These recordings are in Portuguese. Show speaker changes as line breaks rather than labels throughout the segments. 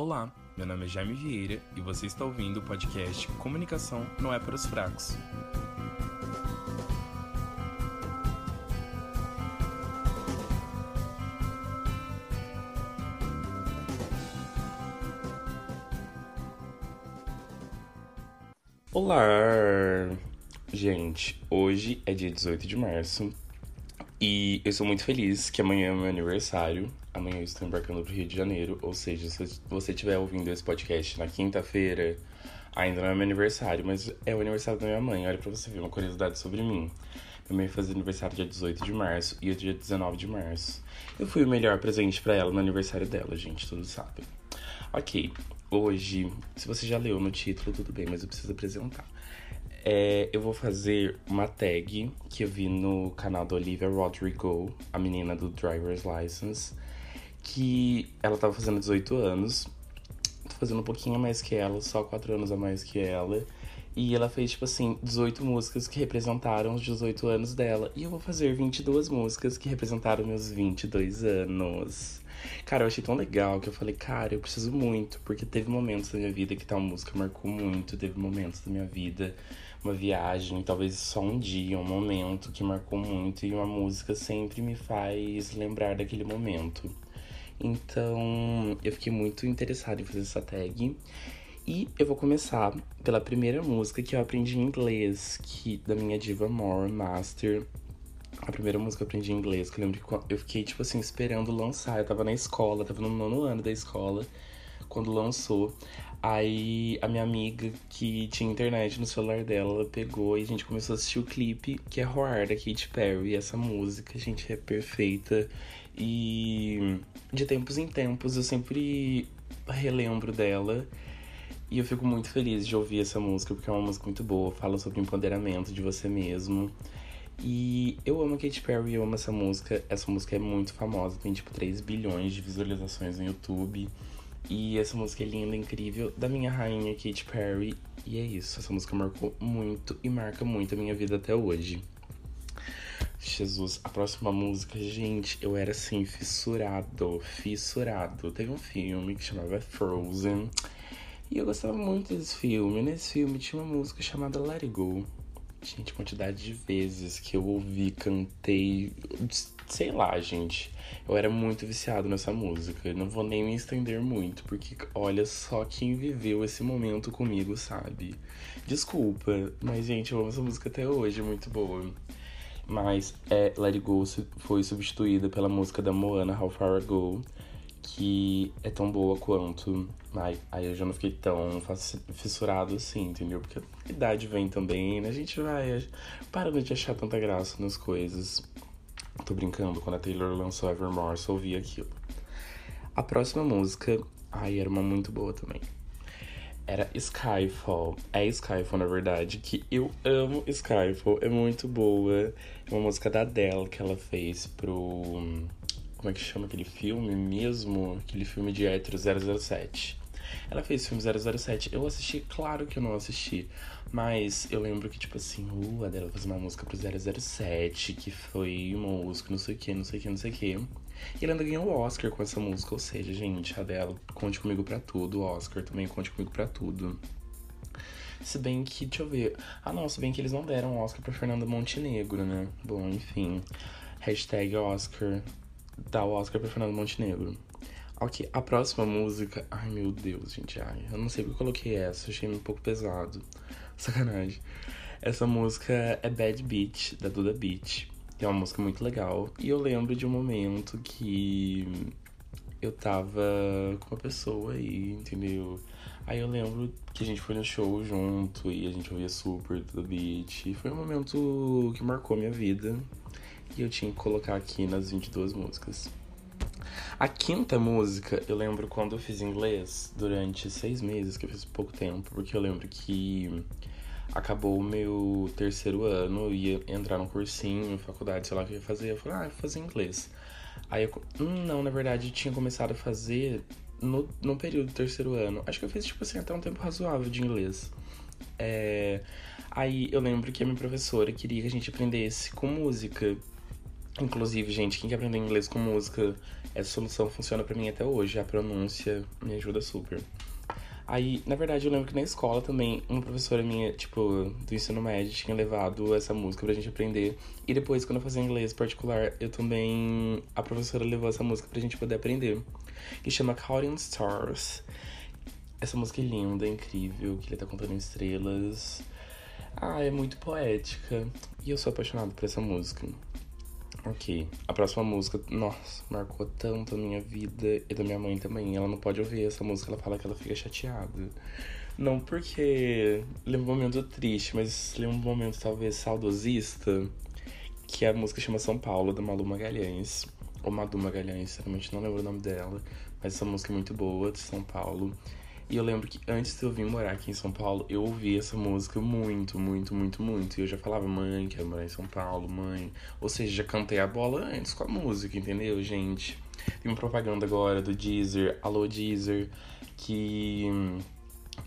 Olá, meu nome é Jaime Vieira e você está ouvindo o podcast Comunicação não é para os fracos. Olá! Gente, hoje é dia 18 de março e eu sou muito feliz que amanhã é meu aniversário. Amanhã eu estou embarcando para o Rio de Janeiro, ou seja, se você estiver ouvindo esse podcast na quinta-feira, ainda não é meu aniversário, mas é o aniversário da minha mãe. Olha para você ver uma curiosidade sobre mim. Minha mãe faz aniversário dia 18 de março e eu dia 19 de março. Eu fui o melhor presente para ela no aniversário dela, gente, todos sabem. Ok, hoje, se você já leu no título, tudo bem, mas eu preciso apresentar. É, eu vou fazer uma tag que eu vi no canal da Olivia Rodrigo, a menina do Driver's License, que ela tava fazendo 18 anos. Tô fazendo um pouquinho a mais que ela, só 4 anos a mais que ela. E ela fez, tipo assim, 18 músicas que representaram os 18 anos dela. E eu vou fazer 22 músicas que representaram meus 22 anos. Cara, eu achei tão legal que eu falei, cara, eu preciso muito, porque teve momentos da minha vida que tal música marcou muito, teve momentos da minha vida, uma viagem, talvez só um dia, um momento que marcou muito, e uma música sempre me faz lembrar daquele momento. Então, eu fiquei muito interessado em fazer essa tag. E eu vou começar pela primeira música que eu aprendi em inglês, que da minha diva More Master. A primeira música que eu aprendi em inglês, que eu lembro que eu fiquei, tipo assim, esperando lançar. Eu tava na escola, tava no nono ano da escola, quando lançou. Aí a minha amiga que tinha internet no celular dela, ela pegou e a gente começou a assistir o clipe, que é Roar, da Katy Perry. Essa música, gente, é perfeita. E de tempos em tempos eu sempre relembro dela. E eu fico muito feliz de ouvir essa música, porque é uma música muito boa, fala sobre empoderamento de você mesmo. E eu amo a Katy Perry, eu amo essa música. Essa música é muito famosa, tem tipo 3 bilhões de visualizações no YouTube. E essa música é linda, incrível, da minha rainha Katy Perry. E é isso, essa música marcou muito e marca muito a minha vida até hoje. Jesus, a próxima música, gente, eu era assim, fissurado, fissurado. Teve um filme que chamava Frozen. E eu gostava muito desse filme. Nesse filme tinha uma música chamada Let It Go. Gente, quantidade de vezes que eu ouvi, cantei, sei lá, gente. Eu era muito viciado nessa música. Não vou nem me estender muito, porque olha só quem viveu esse momento comigo, sabe? Desculpa, mas gente, eu amo essa música até hoje, é muito boa. Mas é, Let It Go foi substituída pela música da Moana, How Far I Go, que é tão boa quanto. Ai, aí eu já não fiquei tão fissurado assim, entendeu? Porque a idade vem também, né? A gente vai parando de achar tanta graça nas coisas. Tô brincando, quando a Taylor lançou Evermore, só ouvi aquilo. A próxima música, ai, era uma muito boa também. Era Skyfall. É Skyfall, na verdade, que eu amo Skyfall. É muito boa. É uma música da Adele que ela fez pro. Como é que chama aquele filme mesmo? Aquele filme de hétero 007. Ela fez o filme 007. Eu assisti, claro que eu não assisti. Mas eu lembro que, tipo assim, uh, a Adele fez uma música pro 007, que foi uma música, não sei o que, não sei o que, não sei o que. E ela ainda ganhou o Oscar com essa música. Ou seja, gente, a Adele, conte comigo pra tudo. O Oscar também conte comigo pra tudo. Se bem que, deixa eu ver. Ah, não, se bem que eles não deram Oscar pra Fernanda Montenegro, né? Bom, enfim. Hashtag Oscar. Dá o Oscar pra Fernanda Montenegro. Ok, a próxima música. Ai meu Deus, gente. Ai, eu não sei porque eu coloquei essa, achei um pouco pesado. Sacanagem. Essa música é Bad Beat, da Duda Beat. É uma música muito legal. E eu lembro de um momento que eu tava com uma pessoa aí, entendeu? Aí eu lembro que a gente foi no show junto e a gente ouvia super Duda Beat. Foi um momento que marcou minha vida. E eu tinha que colocar aqui nas 22 músicas. A quinta música, eu lembro quando eu fiz inglês durante seis meses, que eu fiz pouco tempo, porque eu lembro que acabou o meu terceiro ano, ia entrar num cursinho, faculdade, sei lá o que eu ia fazer. Eu falei, ah, eu vou fazer inglês. Aí eu. Hum, não, na verdade, tinha começado a fazer no, no período do terceiro ano. Acho que eu fiz, tipo assim, até um tempo razoável de inglês. É... Aí eu lembro que a minha professora queria que a gente aprendesse com música. Inclusive, gente, quem quer aprender inglês com música, essa solução funciona para mim até hoje. A pronúncia me ajuda super. Aí, na verdade, eu lembro que na escola também, uma professora minha, tipo, do ensino médio, tinha levado essa música pra gente aprender. E depois, quando eu fazia inglês particular, eu também. A professora levou essa música pra gente poder aprender. Que chama Counting Stars. Essa música é linda, é incrível, que ele tá contando estrelas. Ah, é muito poética. E eu sou apaixonado por essa música. Ok, a próxima música, nossa, marcou tanto a minha vida e da minha mãe também. Ela não pode ouvir essa música, ela fala que ela fica chateada. Não porque lembra um momento triste, mas lembra um momento talvez saudosista, que a música chama São Paulo, da Malu Magalhães. Ou Madu Magalhães, sinceramente não lembro o nome dela, mas essa música é muito boa, de São Paulo. E eu lembro que antes de eu vir morar aqui em São Paulo, eu ouvi essa música muito, muito, muito, muito. E eu já falava, mãe, quero morar em São Paulo, mãe. Ou seja, já cantei a bola antes com a música, entendeu, gente? Tem uma propaganda agora do Deezer, Alô Deezer, que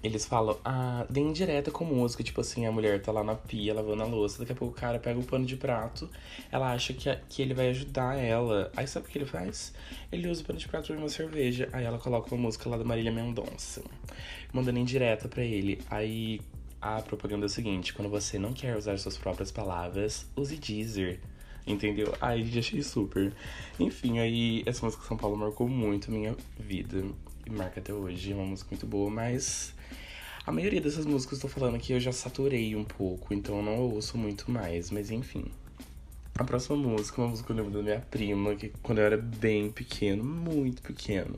eles falam, ah, dê indireta com música. Tipo assim, a mulher tá lá na pia lavando a louça, daqui a pouco o cara pega o pano de prato, ela acha que, que ele vai ajudar ela. Aí sabe o que ele faz? Ele usa o pano de prato pra uma cerveja. Aí ela coloca uma música lá da Marília Mendonça, mandando indireta pra ele. Aí a propaganda é o seguinte: quando você não quer usar suas próprias palavras, use Deezer. Entendeu? Aí já achei super. Enfim, aí essa música São Paulo marcou muito a minha vida. E marca até hoje. É uma música muito boa, mas a maioria dessas músicas que eu tô falando aqui eu já saturei um pouco, então eu não ouço muito mais, mas enfim. A próxima música é uma música que eu lembro da minha prima, que quando eu era bem pequeno, muito pequeno,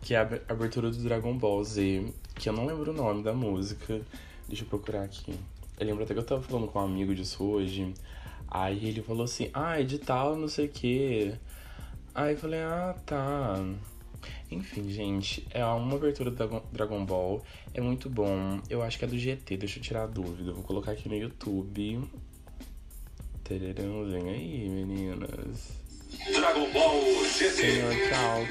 que é a abertura do Dragon Ball Z, que eu não lembro o nome da música. Deixa eu procurar aqui. Eu lembro até que eu tava falando com um amigo disso hoje. Aí ele falou assim, ah, é de tal, não sei o quê. Aí eu falei, ah, tá. Enfim, gente, é uma abertura do Dragon Ball. É muito bom. Eu acho que é do GT, deixa eu tirar a dúvida. Vou colocar aqui no YouTube. Tererão, vem aí, meninas. Dragon Ball GT. Senhor Chalk.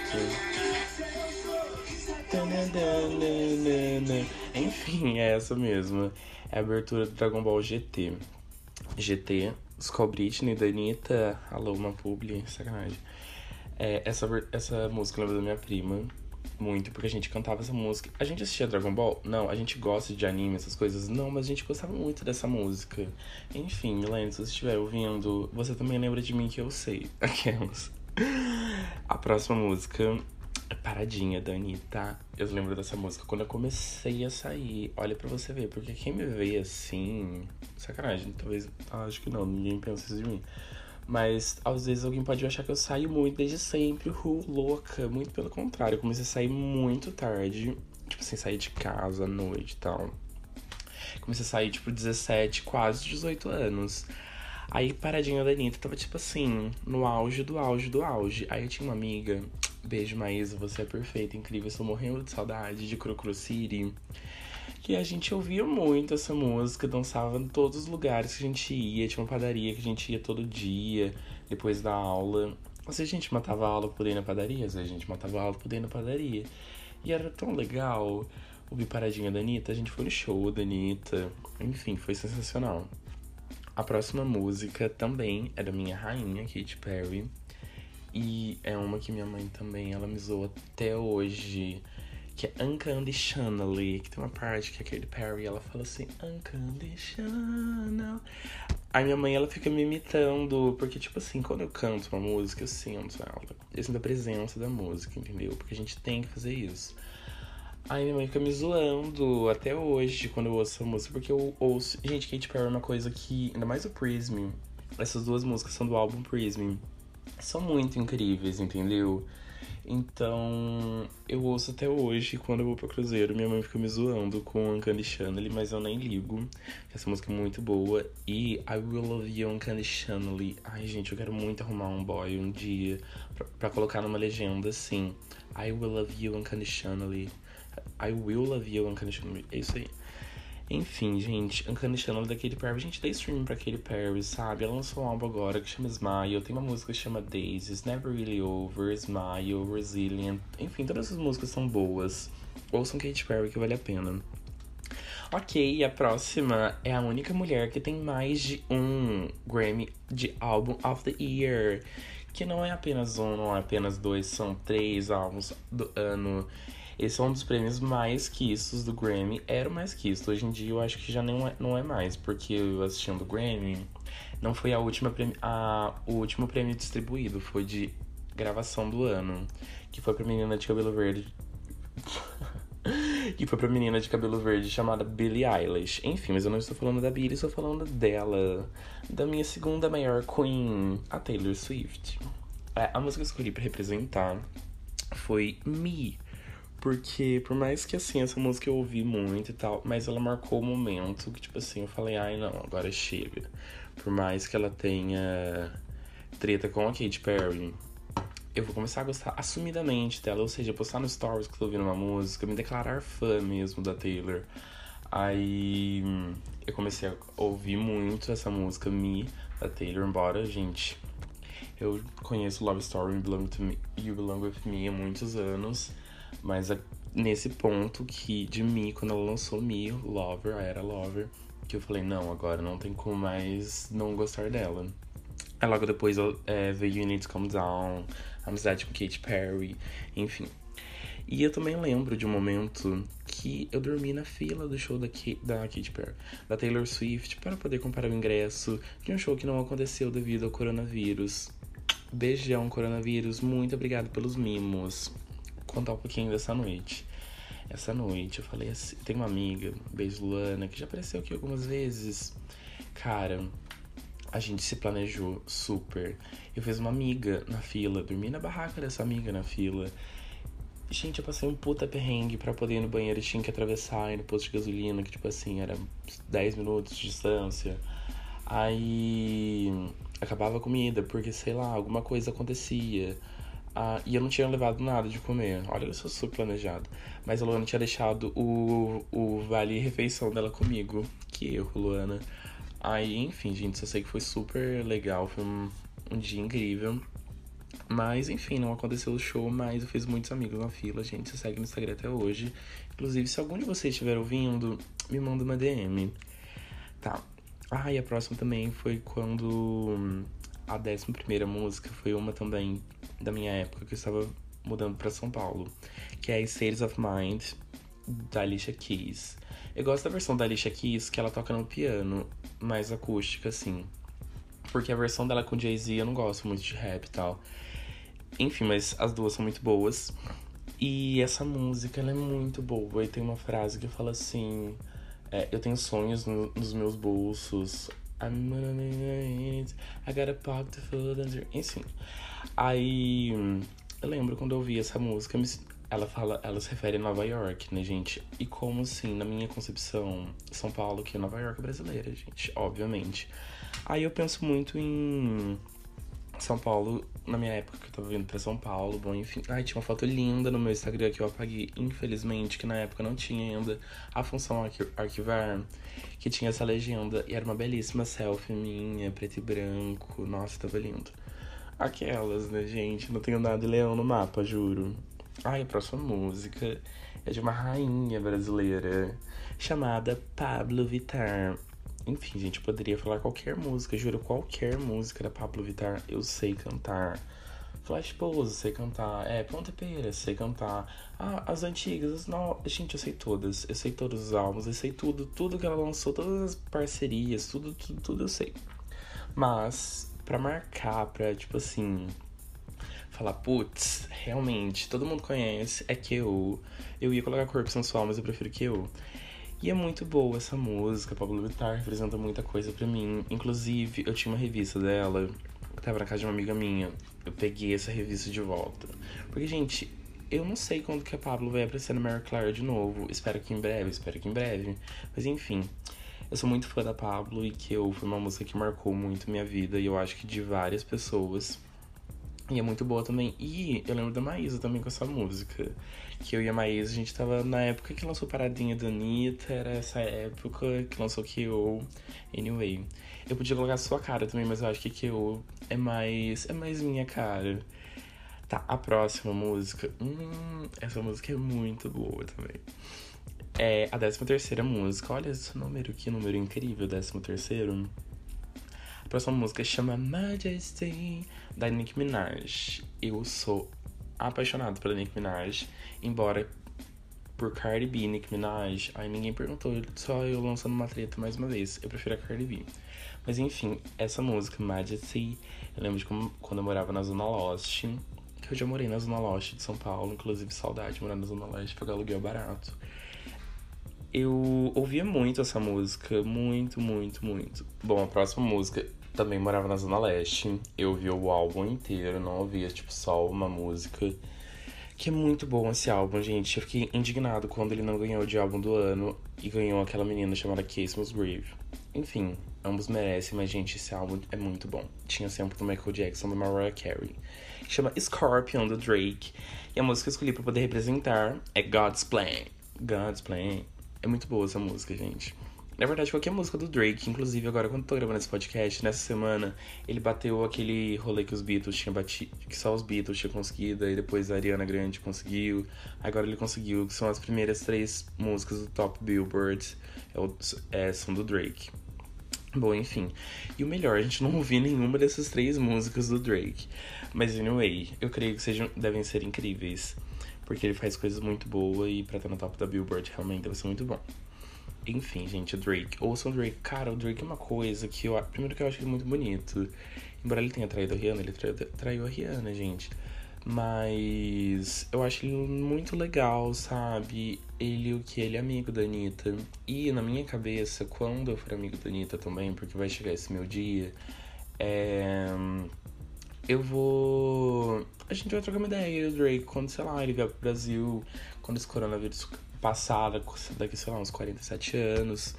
Enfim, é essa mesmo. É a abertura do Dragon Ball GT. GT, Skull Britney, da Anitta, alô, uma publi, sacanagem. É, essa, essa música lembra da minha prima muito, porque a gente cantava essa música. A gente assistia Dragon Ball? Não. A gente gosta de anime, essas coisas? Não, mas a gente gostava muito dessa música. Enfim, Milene, se você estiver ouvindo, você também lembra de mim que eu sei. Aquelas. A próxima música é Paradinha, da Anitta. Eu lembro dessa música quando eu comecei a sair. Olha pra você ver, porque quem me vê assim. Sacanagem, talvez. Acho que não, ninguém pensa isso de mim. Mas às vezes alguém pode achar que eu saio muito desde sempre, ru, louca. Muito pelo contrário, eu comecei a sair muito tarde. Tipo assim, sair de casa à noite e tal. Comecei a sair, tipo, 17, quase 18 anos. Aí, paradinha da Anitta, tava, tipo assim, no auge do auge do auge. Aí eu tinha uma amiga, beijo Maísa, você é perfeita, incrível, estou morrendo de saudade de Crocro City que a gente ouvia muito essa música, dançava em todos os lugares que a gente ia. Tinha uma padaria que a gente ia todo dia, depois da aula. Às vezes a gente matava a aula por ir na padaria, a gente matava a aula por ir na padaria. E era tão legal ouvir Paradinha da Anitta. A gente foi no show da Anitta. Enfim, foi sensacional. A próxima música também é da minha rainha, Katy Perry. E é uma que minha mãe também, ela me zoa até hoje que é Unconditionally, que tem uma parte que a Katy Perry, ela fala assim, Unconditional. Aí minha mãe, ela fica me imitando, porque, tipo assim, quando eu canto uma música, eu sinto ela. Eu sinto a presença da música, entendeu? Porque a gente tem que fazer isso. Aí minha mãe fica me zoando até hoje quando eu ouço essa música, porque eu ouço. Gente, Katy Perry é uma coisa que. Ainda mais o Prism. Essas duas músicas são do álbum Prism. São muito incríveis, entendeu? Então, eu ouço até hoje, quando eu vou pro Cruzeiro, minha mãe fica me zoando com Unconditionally, mas eu nem ligo. Essa música é muito boa. E I Will Love You Unconditionally. Ai, gente, eu quero muito arrumar um boy um dia pra, colocar numa legenda assim. I Will Love You Unconditionally. I Will Love You Unconditionally. É isso aí. Enfim, gente, Unconditional da Katy Perry. Gente, dá streaming pra Katy Perry, sabe? Ela lançou um álbum agora que chama Smile. Tem uma música que chama Daisies, Never Really Over, Smile, Resilient. Enfim, todas essas músicas são boas. Ouçam Katy Perry que vale a pena. Ok, a próxima é a única mulher que tem mais de um Grammy de Album of the Year. Que não é apenas um, não é apenas dois, são três álbuns do ano. Esse é um dos prêmios mais quistos do Grammy. Era o mais quisto. Hoje em dia eu acho que já não é, não é mais, porque eu assistindo o Grammy, não foi a última a, o último prêmio distribuído, foi de gravação do ano, que foi pra menina de cabelo verde. que foi pra menina de cabelo verde chamada Billie Eilish. Enfim, mas eu não estou falando da Billie, estou falando dela, da minha segunda maior queen, a Taylor Swift. A música que eu escolhi pra representar foi Me, porque, por mais que, assim, essa música eu ouvi muito e tal, mas ela marcou o momento que, tipo assim, eu falei, ai, não, agora chega. Por mais que ela tenha treta com a Katy Perry, eu vou começar a gostar assumidamente dela, ou seja, postar no stories que eu tô ouvindo uma música, me declarar fã mesmo da Taylor. Aí eu comecei a ouvir muito essa música Me da Taylor, embora, gente, eu conheço Love Story you Belong With Me há muitos anos. Mas é nesse ponto que de mim, quando ela lançou Me, Lover, a era Lover, que eu falei, não, agora não tem como mais não gostar dela. Aí logo depois é, veio You Need to Calm Down, Amizade com Katy Perry, enfim. E eu também lembro de um momento que eu dormi na fila do show da, Kate, da Katy Perry, da Taylor Swift, para poder comprar o ingresso de um show que não aconteceu devido ao coronavírus. Beijão, coronavírus. Muito obrigado pelos mimos contar um pouquinho dessa noite. Essa noite eu falei assim, tem uma amiga, beijo Luana, que já apareceu aqui algumas vezes. Cara, a gente se planejou super. Eu fiz uma amiga na fila, dormi na barraca dessa amiga na fila. Gente, eu passei um puta perrengue pra poder ir no banheiro e tinha que atravessar ir no posto de gasolina, que tipo assim, era 10 minutos de distância. Aí acabava a comida, porque sei lá, alguma coisa acontecia. Ah, e eu não tinha levado nada de comer. Olha, eu sou super planejado. Mas a Luana tinha deixado o, o vale refeição dela comigo. Que erro, Luana. Aí, enfim, gente, só sei que foi super legal. Foi um, um dia incrível. Mas, enfim, não aconteceu o show, mas eu fiz muitos amigos na fila, gente. Você segue no Instagram até hoje. Inclusive, se algum de vocês estiver ouvindo, me manda uma DM. Tá. Ah, e a próxima também foi quando a décima primeira música foi uma também da minha época que eu estava mudando para São Paulo, que é States of Mind da Alicia Keys. Eu gosto da versão da Alicia Keys que ela toca no piano, mais acústica assim. Porque a versão dela com Jay-Z eu não gosto muito de rap e tal. Enfim, mas as duas são muito boas. E essa música ela é muito boa. E tem uma frase que fala assim: é, Eu tenho sonhos no, nos meus bolsos, I got a pocket full of... Enfim. Aí eu lembro quando eu ouvi essa música, ela fala, ela se refere a Nova York, né, gente? E como assim, na minha concepção, São Paulo, que é Nova York brasileira, gente, obviamente. Aí eu penso muito em São Paulo, na minha época que eu tava vindo pra São Paulo, bom, enfim. Ai, tinha uma foto linda no meu Instagram que eu apaguei, infelizmente, que na época não tinha ainda a função arqui arquivar, que tinha essa legenda. E era uma belíssima selfie minha, preto e branco. Nossa, tava lindo. Aquelas, né, gente? Não tenho nada de leão no mapa, juro. Ai, a próxima música é de uma rainha brasileira chamada Pablo Vittar. Enfim, gente, eu poderia falar qualquer música, juro, qualquer música da Pablo Vittar eu sei cantar. Flash Pose, sei cantar. É, Ponta Pera, sei cantar. Ah, as antigas, as novas. Gente, eu sei todas. Eu sei todos os álbuns, eu sei tudo. Tudo que ela lançou, todas as parcerias, tudo, tudo, tudo eu sei. Mas, pra marcar, pra, tipo assim. Falar, putz, realmente, todo mundo conhece, é que eu. Eu ia colocar corpo sensual, mas eu prefiro que eu. E é muito boa essa música, Pablo Vittar representa muita coisa para mim. Inclusive, eu tinha uma revista dela, que tava na casa de uma amiga minha. Eu peguei essa revista de volta. Porque, gente, eu não sei quando que a Pablo vai aparecer no Mary Claire de novo. Espero que em breve, espero que em breve. Mas enfim, eu sou muito fã da Pablo e que eu foi uma música que marcou muito minha vida e eu acho que de várias pessoas. E é muito boa também. E eu lembro da Maísa também com essa música. Que eu e a Maísa, a gente tava na época que lançou Paradinha da Anitta, era essa época que lançou K.O. Anyway. Eu podia colocar sua cara também, mas eu acho que K.O. é mais. é mais minha cara. Tá, a próxima música. Hum, essa música é muito boa também. É a 13 terceira música. Olha esse número, que número incrível, 13 terceiro. A próxima música chama Majesty, da Nicki Minaj. Eu sou apaixonado pela Nicki Minaj, embora por Cardi B e Nicki Minaj, aí ninguém perguntou, só eu lançando uma treta mais uma vez. Eu prefiro a Cardi B. Mas enfim, essa música, Majesty, eu lembro de quando eu morava na Zona Lost, que eu já morei na Zona Lost de São Paulo, inclusive saudade de morar na Zona Leste, pegar aluguel barato. Eu ouvia muito essa música, muito, muito, muito. Bom, a próxima música também morava na Zona Leste. Eu ouvia o álbum inteiro, não ouvia, tipo, só uma música. Que é muito bom esse álbum, gente. Eu fiquei indignado quando ele não ganhou de álbum do ano e ganhou aquela menina chamada Case Musgrave. Enfim, ambos merecem, mas, gente, esse álbum é muito bom. Tinha sempre do Michael Jackson, do Mariah Carey. Chama Scorpion, do Drake. E a música que eu escolhi pra poder representar é God's Plan. God's Plan. É muito boa essa música, gente. Na verdade, qualquer música do Drake, inclusive agora quando eu tô gravando esse podcast, nessa semana, ele bateu aquele rolê que os Beatles tinham batido, que só os Beatles tinham conseguido, e depois a Ariana Grande conseguiu, agora ele conseguiu, que são as primeiras três músicas do Top Billboard, é, é, são do Drake. Bom, enfim. E o melhor, a gente não ouviu nenhuma dessas três músicas do Drake. Mas anyway, eu creio que sejam, devem ser incríveis. Porque ele faz coisas muito boas e pra estar no top da Billboard realmente deve ser muito bom. Enfim, gente, o Drake. Ouçam o Drake. Cara, o Drake é uma coisa que eu. Primeiro que eu acho ele muito bonito. Embora ele tenha traído a Rihanna, ele traiu, traiu a Rihanna, gente. Mas eu acho ele muito legal, sabe? Ele, o que? Ele é amigo da Anitta. E na minha cabeça, quando eu for amigo da Anitta também, porque vai chegar esse meu dia, é... eu vou. A gente vai trocar uma ideia, o Drake, quando, sei lá, ele vier pro Brasil, quando esse coronavírus passada, daqui, sei lá, uns 47 anos.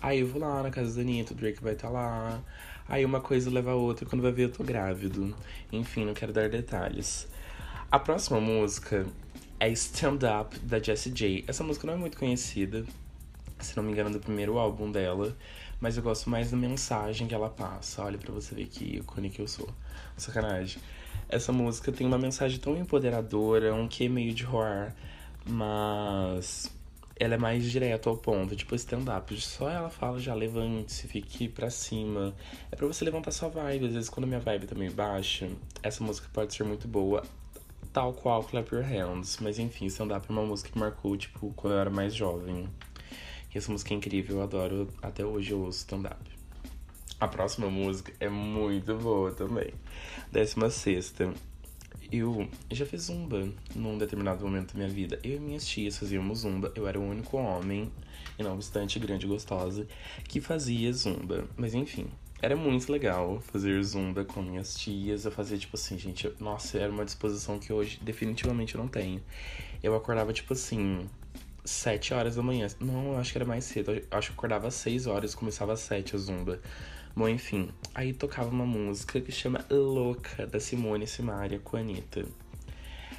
Aí eu vou lá na casa da Anitta, o Drake vai estar tá lá. Aí uma coisa leva a outra, quando vai ver eu tô grávido. Enfim, não quero dar detalhes. A próxima música é Stand Up, da Jessie J. Essa música não é muito conhecida, se não me engano, do primeiro álbum dela. Mas eu gosto mais da mensagem que ela passa. Olha para você ver que ícone que eu sou. Sacanagem. Essa música tem uma mensagem tão empoderadora, um que meio de horror mas ela é mais direto ao ponto, tipo stand-up. Só ela fala já levante-se, fique pra cima. É pra você levantar sua vibe. Às vezes, quando a minha vibe tá meio baixa, essa música pode ser muito boa, tal qual Clap Your Hands. Mas enfim, stand-up é uma música que marcou, tipo, quando eu era mais jovem. Essa música é incrível, eu adoro. Até hoje eu ouço stand-up. A próxima música é muito boa também. Décima sexta eu já fiz zumba num determinado momento da minha vida. Eu e minhas tias fazíamos zumba. Eu era o único homem, e não obstante grande e gostosa, que fazia zumba. Mas enfim, era muito legal fazer zumba com minhas tias. Eu fazia tipo assim, gente, nossa, era uma disposição que hoje definitivamente eu não tenho. Eu acordava tipo assim, 7 horas da manhã. Não, eu acho que era mais cedo. Eu acho que eu acordava às 6 horas, começava às 7 a zumba. Bom, enfim, aí tocava uma música que chama Louca, da Simone Simaria com a Anitta.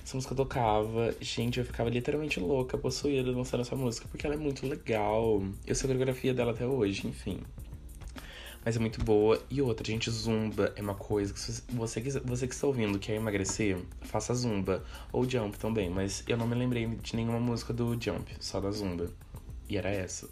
Essa música tocava, gente, eu ficava literalmente louca, possuída dançando essa música, porque ela é muito legal. Eu sei a coreografia dela até hoje, enfim. Mas é muito boa. E outra, gente, zumba é uma coisa que você, você que está ouvindo quer emagrecer, faça zumba. Ou jump também, mas eu não me lembrei de nenhuma música do jump, só da zumba. E era essa.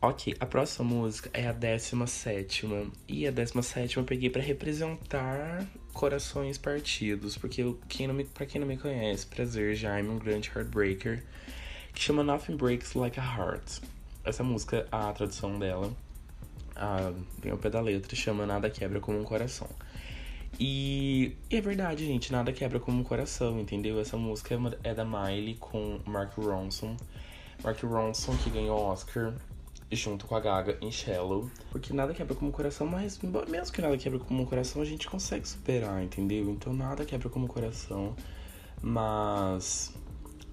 Ok, a próxima música é a 17. E a 17 eu peguei para representar corações partidos. Porque eu, quem não me, pra quem não me conhece, Prazer Jaime, um grande heartbreaker, que chama Nothing Breaks Like a Heart. Essa música, a tradução dela, a, vem ao pé da letra, chama Nada Quebra Como um Coração. E, e, é verdade, gente, nada quebra como um coração, entendeu? Essa música é, é da Miley com Mark Ronson. Mark Ronson, que ganhou Oscar junto com a Gaga em Shallow. Porque nada quebra como coração, mas mesmo que nada quebra como coração, a gente consegue superar, entendeu? Então nada quebra como coração, mas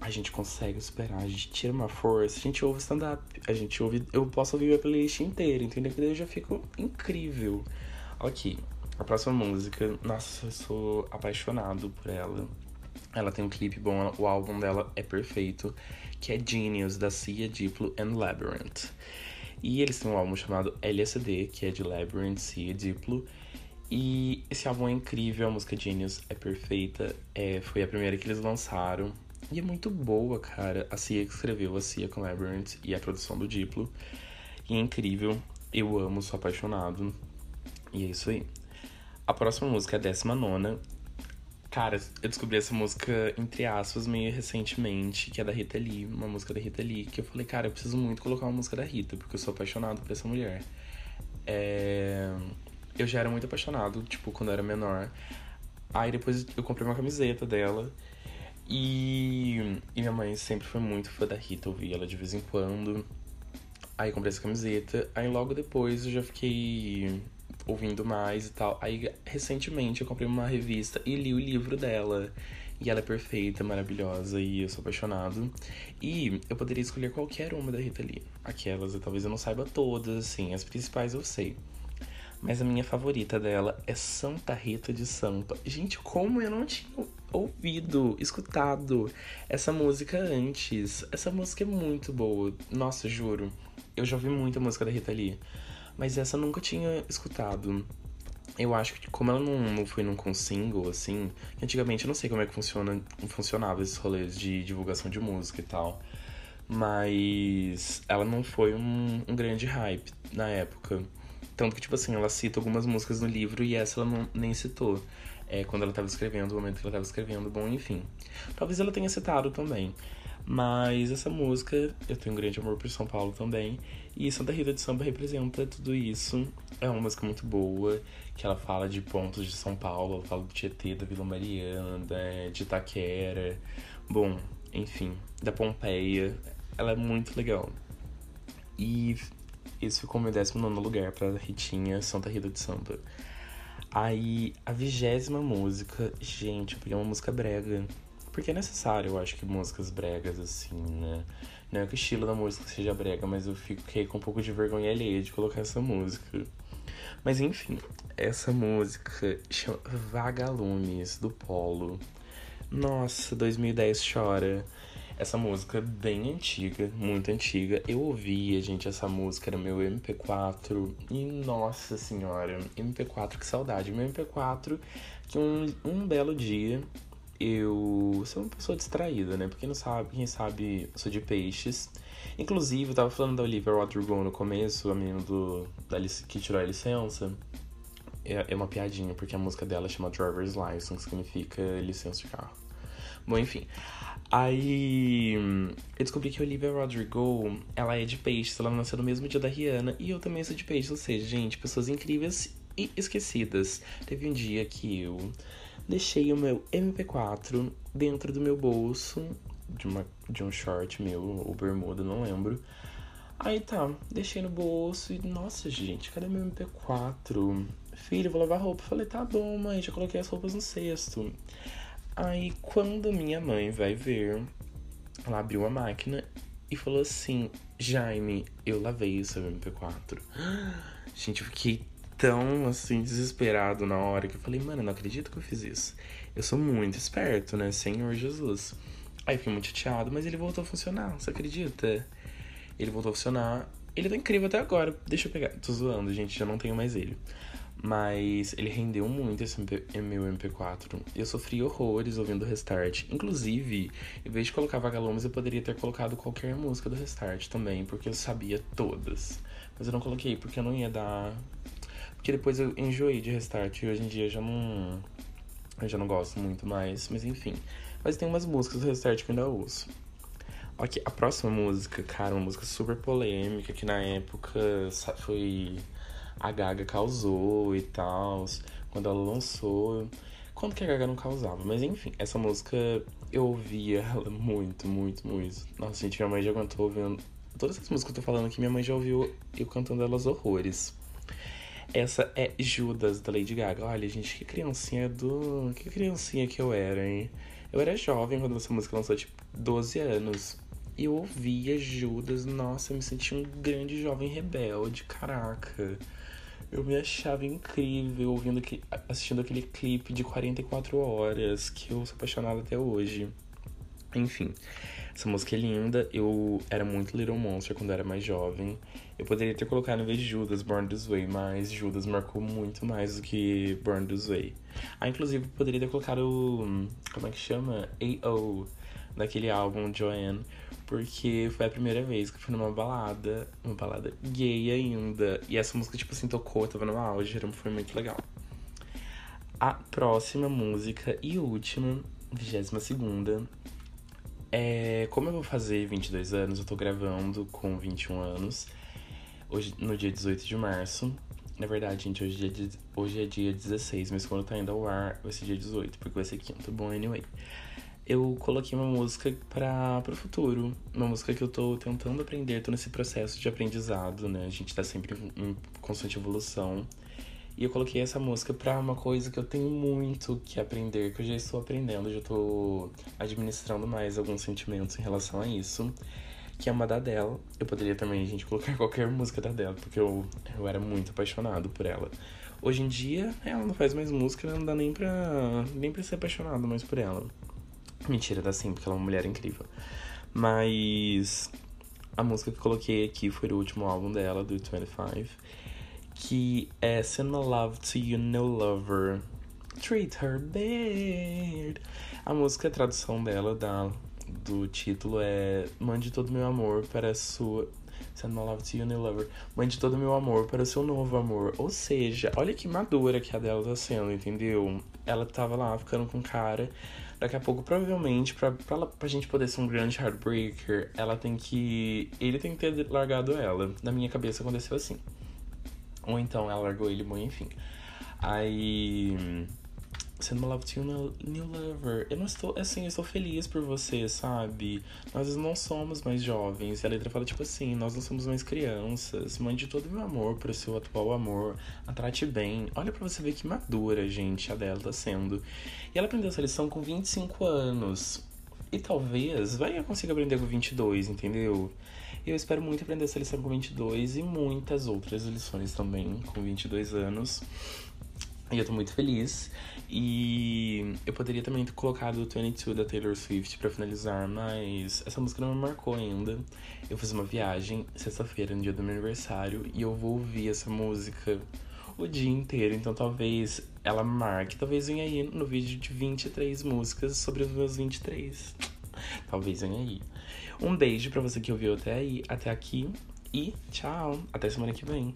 a gente consegue superar, a gente tira uma força, a gente ouve stand-up, a gente ouve. Eu posso ouvir a playlist inteira, entendeu? Que daí eu já fico incrível. Ok, a próxima música, nossa, eu sou apaixonado por ela. Ela tem um clipe bom, o álbum dela é perfeito, que é Genius, da Cia, Diplo and Labyrinth. E eles têm um álbum chamado LSD, que é de Labyrinth, Cia, Diplo. E esse álbum é incrível, a música Genius é perfeita. É, foi a primeira que eles lançaram. E é muito boa, cara. A Cia que escreveu, a Cia com Labyrinth e a produção do Diplo. E é incrível. Eu amo, sou apaixonado. E é isso aí. A próxima música é a décima nona. Cara, eu descobri essa música, entre aspas, meio recentemente, que é da Rita Lee, uma música da Rita Lee, que eu falei, cara, eu preciso muito colocar uma música da Rita, porque eu sou apaixonado por essa mulher. É... Eu já era muito apaixonado, tipo, quando eu era menor. Aí depois eu comprei uma camiseta dela. E, e minha mãe sempre foi muito fã da Rita, eu ela de vez em quando. Aí comprei essa camiseta. Aí logo depois eu já fiquei ouvindo mais e tal. Aí recentemente eu comprei uma revista e li o livro dela. E ela é perfeita, maravilhosa e eu sou apaixonado. E eu poderia escolher qualquer uma da Rita Lee. Aquelas, talvez eu não saiba todas, assim, as principais eu sei. Mas a minha favorita dela é Santa Rita de Sampa. Gente, como eu não tinha ouvido, escutado essa música antes. Essa música é muito boa. Nossa, juro. Eu já ouvi muita música da Rita Lee. Mas essa eu nunca tinha escutado. Eu acho que como ela não, foi num com single, assim, antigamente eu não sei como é que funciona, funcionava esses rolês de divulgação de música e tal. Mas ela não foi um, um grande hype na época. Tanto que, tipo assim, ela cita algumas músicas no livro e essa ela não, nem citou. É, quando ela estava escrevendo, o momento que ela estava escrevendo, bom, enfim. Talvez ela tenha citado também. Mas essa música, eu tenho um grande amor por São Paulo também. E Santa Rita de Samba representa tudo isso. É uma música muito boa, que ela fala de pontos de São Paulo, ela fala do Tietê, da Vila Mariana, de Itaquera. Bom, enfim, da Pompeia. Ela é muito legal. E esse ficou meu 19 lugar pra Ritinha Santa Rita de Samba. Aí, a vigésima música, gente, eu peguei uma música brega. Porque é necessário, eu acho que músicas bregas, assim, né? Não é que o estilo da música seja brega, mas eu fiquei com um pouco de vergonha alheia de colocar essa música. Mas enfim, essa música chama Vagalumes, do Polo. Nossa, 2010 chora. Essa música é bem antiga, muito antiga. Eu ouvia, gente, essa música era meu MP4. E nossa senhora, MP4, que saudade. Meu MP4, que um, um belo dia eu sou uma pessoa distraída, né? Porque não sabe, quem sabe, eu sou de peixes. Inclusive, eu tava falando da Olivia Rodrigo no começo, a menina do, da, que tirou a licença. É, é uma piadinha, porque a música dela chama Driver's License, que significa licença de carro. Bom, enfim. Aí eu descobri que a Olivia Rodrigo, ela é de peixes, ela nasceu no mesmo dia da Rihanna, e eu também sou de peixes, ou seja, gente, pessoas incríveis e esquecidas. Teve um dia que eu deixei o meu MP4 dentro do meu bolso, de, uma, de um short meu, ou bermuda, não lembro. Aí tá, deixei no bolso e, nossa, gente, cadê meu MP4? Filho, vou lavar roupa. Falei, tá bom, mãe, já coloquei as roupas no cesto. Aí, quando minha mãe vai ver, ela abriu a máquina e falou assim: Jaime, eu lavei o seu MP4. Gente, eu fiquei tão assim desesperado na hora que eu falei, mano, eu não acredito que eu fiz isso. Eu sou muito esperto, né? Senhor Jesus. Aí fiquei muito chateado, mas ele voltou a funcionar, você acredita? Ele voltou a funcionar. Ele tá incrível até agora. Deixa eu pegar. Tô zoando, gente, já não tenho mais ele. Mas ele rendeu muito esse MP, meu MP4. Eu sofri horrores ouvindo o Restart. Inclusive, em vez de colocar Vagalumes, eu poderia ter colocado qualquer música do Restart também, porque eu sabia todas. Mas eu não coloquei, porque eu não ia dar. Porque depois eu enjoei de Restart e hoje em dia já não. Eu já não gosto muito mais, mas enfim. Mas tem umas músicas do Restart que eu ainda ouço. Ok, a próxima música, cara, uma música super polêmica que na época foi a Gaga causou e tal, quando ela lançou. Quando que a Gaga não causava? Mas enfim, essa música eu ouvia ela muito, muito, muito. Nossa, gente, minha mãe já aguentou ouvindo. Todas essas músicas que eu tô falando aqui, minha mãe já ouviu eu cantando elas horrores. Essa é Judas, da Lady Gaga. Olha, gente, que criancinha do. Que criancinha que eu era, hein? Eu era jovem quando essa música lançou, tipo, 12 anos. E eu ouvia Judas, nossa, eu me sentia um grande jovem rebelde, caraca. Eu me achava incrível ouvindo que, assistindo aquele clipe de 44 horas que eu sou apaixonado até hoje. Enfim, essa música é linda. Eu era muito Little Monster quando eu era mais jovem. Eu poderia ter colocado em vez de Judas, Born This Way, mas Judas marcou muito mais do que Born This Way. Ah, inclusive, poderia ter colocado. Como é que chama? A.O. daquele álbum Joanne, porque foi a primeira vez que eu fui numa balada, uma balada gay ainda. E essa música, tipo assim, tocou, tava no auge, foi muito legal. A próxima música e última, 22 segunda, é, como eu vou fazer 22 anos, eu tô gravando com 21 anos, hoje, no dia 18 de março. Na verdade, gente, hoje é, dia, hoje é dia 16, mas quando tá indo ao ar vai ser dia 18, porque vai ser quinto. Bom, anyway. Eu coloquei uma música para pro futuro. Uma música que eu tô tentando aprender, tô nesse processo de aprendizado, né? A gente tá sempre em constante evolução. E eu coloquei essa música pra uma coisa que eu tenho muito que aprender, que eu já estou aprendendo, já estou administrando mais alguns sentimentos em relação a isso. Que é uma da Adele. Eu poderia também, gente, colocar qualquer música da Adele, porque eu, eu era muito apaixonado por ela. Hoje em dia, ela não faz mais música, não dá nem pra, nem pra ser apaixonado mais por ela. Mentira, dá sim, porque ela é uma mulher incrível. Mas a música que coloquei aqui foi o último álbum dela, do 25 que é Send My Love to You New Lover. Treat Her Bad. A música, a tradução dela da, do título é Mande todo meu amor para a sua. Send my love to you, new lover. Mande todo meu amor para o seu novo amor. Ou seja, olha que madura que a dela tá sendo, entendeu? Ela tava lá ficando com cara. Daqui a pouco, provavelmente, pra, pra, ela, pra gente poder ser um grande heartbreaker, ela tem que. Ele tem que ter largado ela. Na minha cabeça aconteceu assim. Ou então ela largou ele, bom, enfim. Aí. Sendo uma love to you, new lover. Eu não estou, assim, eu estou feliz por você, sabe? Nós não somos mais jovens. E a letra fala, tipo assim, nós não somos mais crianças. Mande todo o meu amor pro seu atual amor. A trate bem. Olha pra você ver que madura, gente, a dela tá sendo. E ela aprendeu essa lição com 25 anos. E talvez vai consiga aprender com 22, entendeu? Eu espero muito aprender essa lição com 22 e muitas outras lições também com 22 anos. E eu tô muito feliz. E eu poderia também ter colocado o 22 da Taylor Swift para finalizar, mas essa música não me marcou ainda. Eu fiz uma viagem sexta-feira, no dia do meu aniversário, e eu vou ouvir essa música o dia inteiro. Então talvez ela marque, talvez venha aí no vídeo de 23 músicas sobre os meus 23. Talvez venha aí. Um beijo para você que ouviu até aí, até aqui e tchau. Até semana que vem.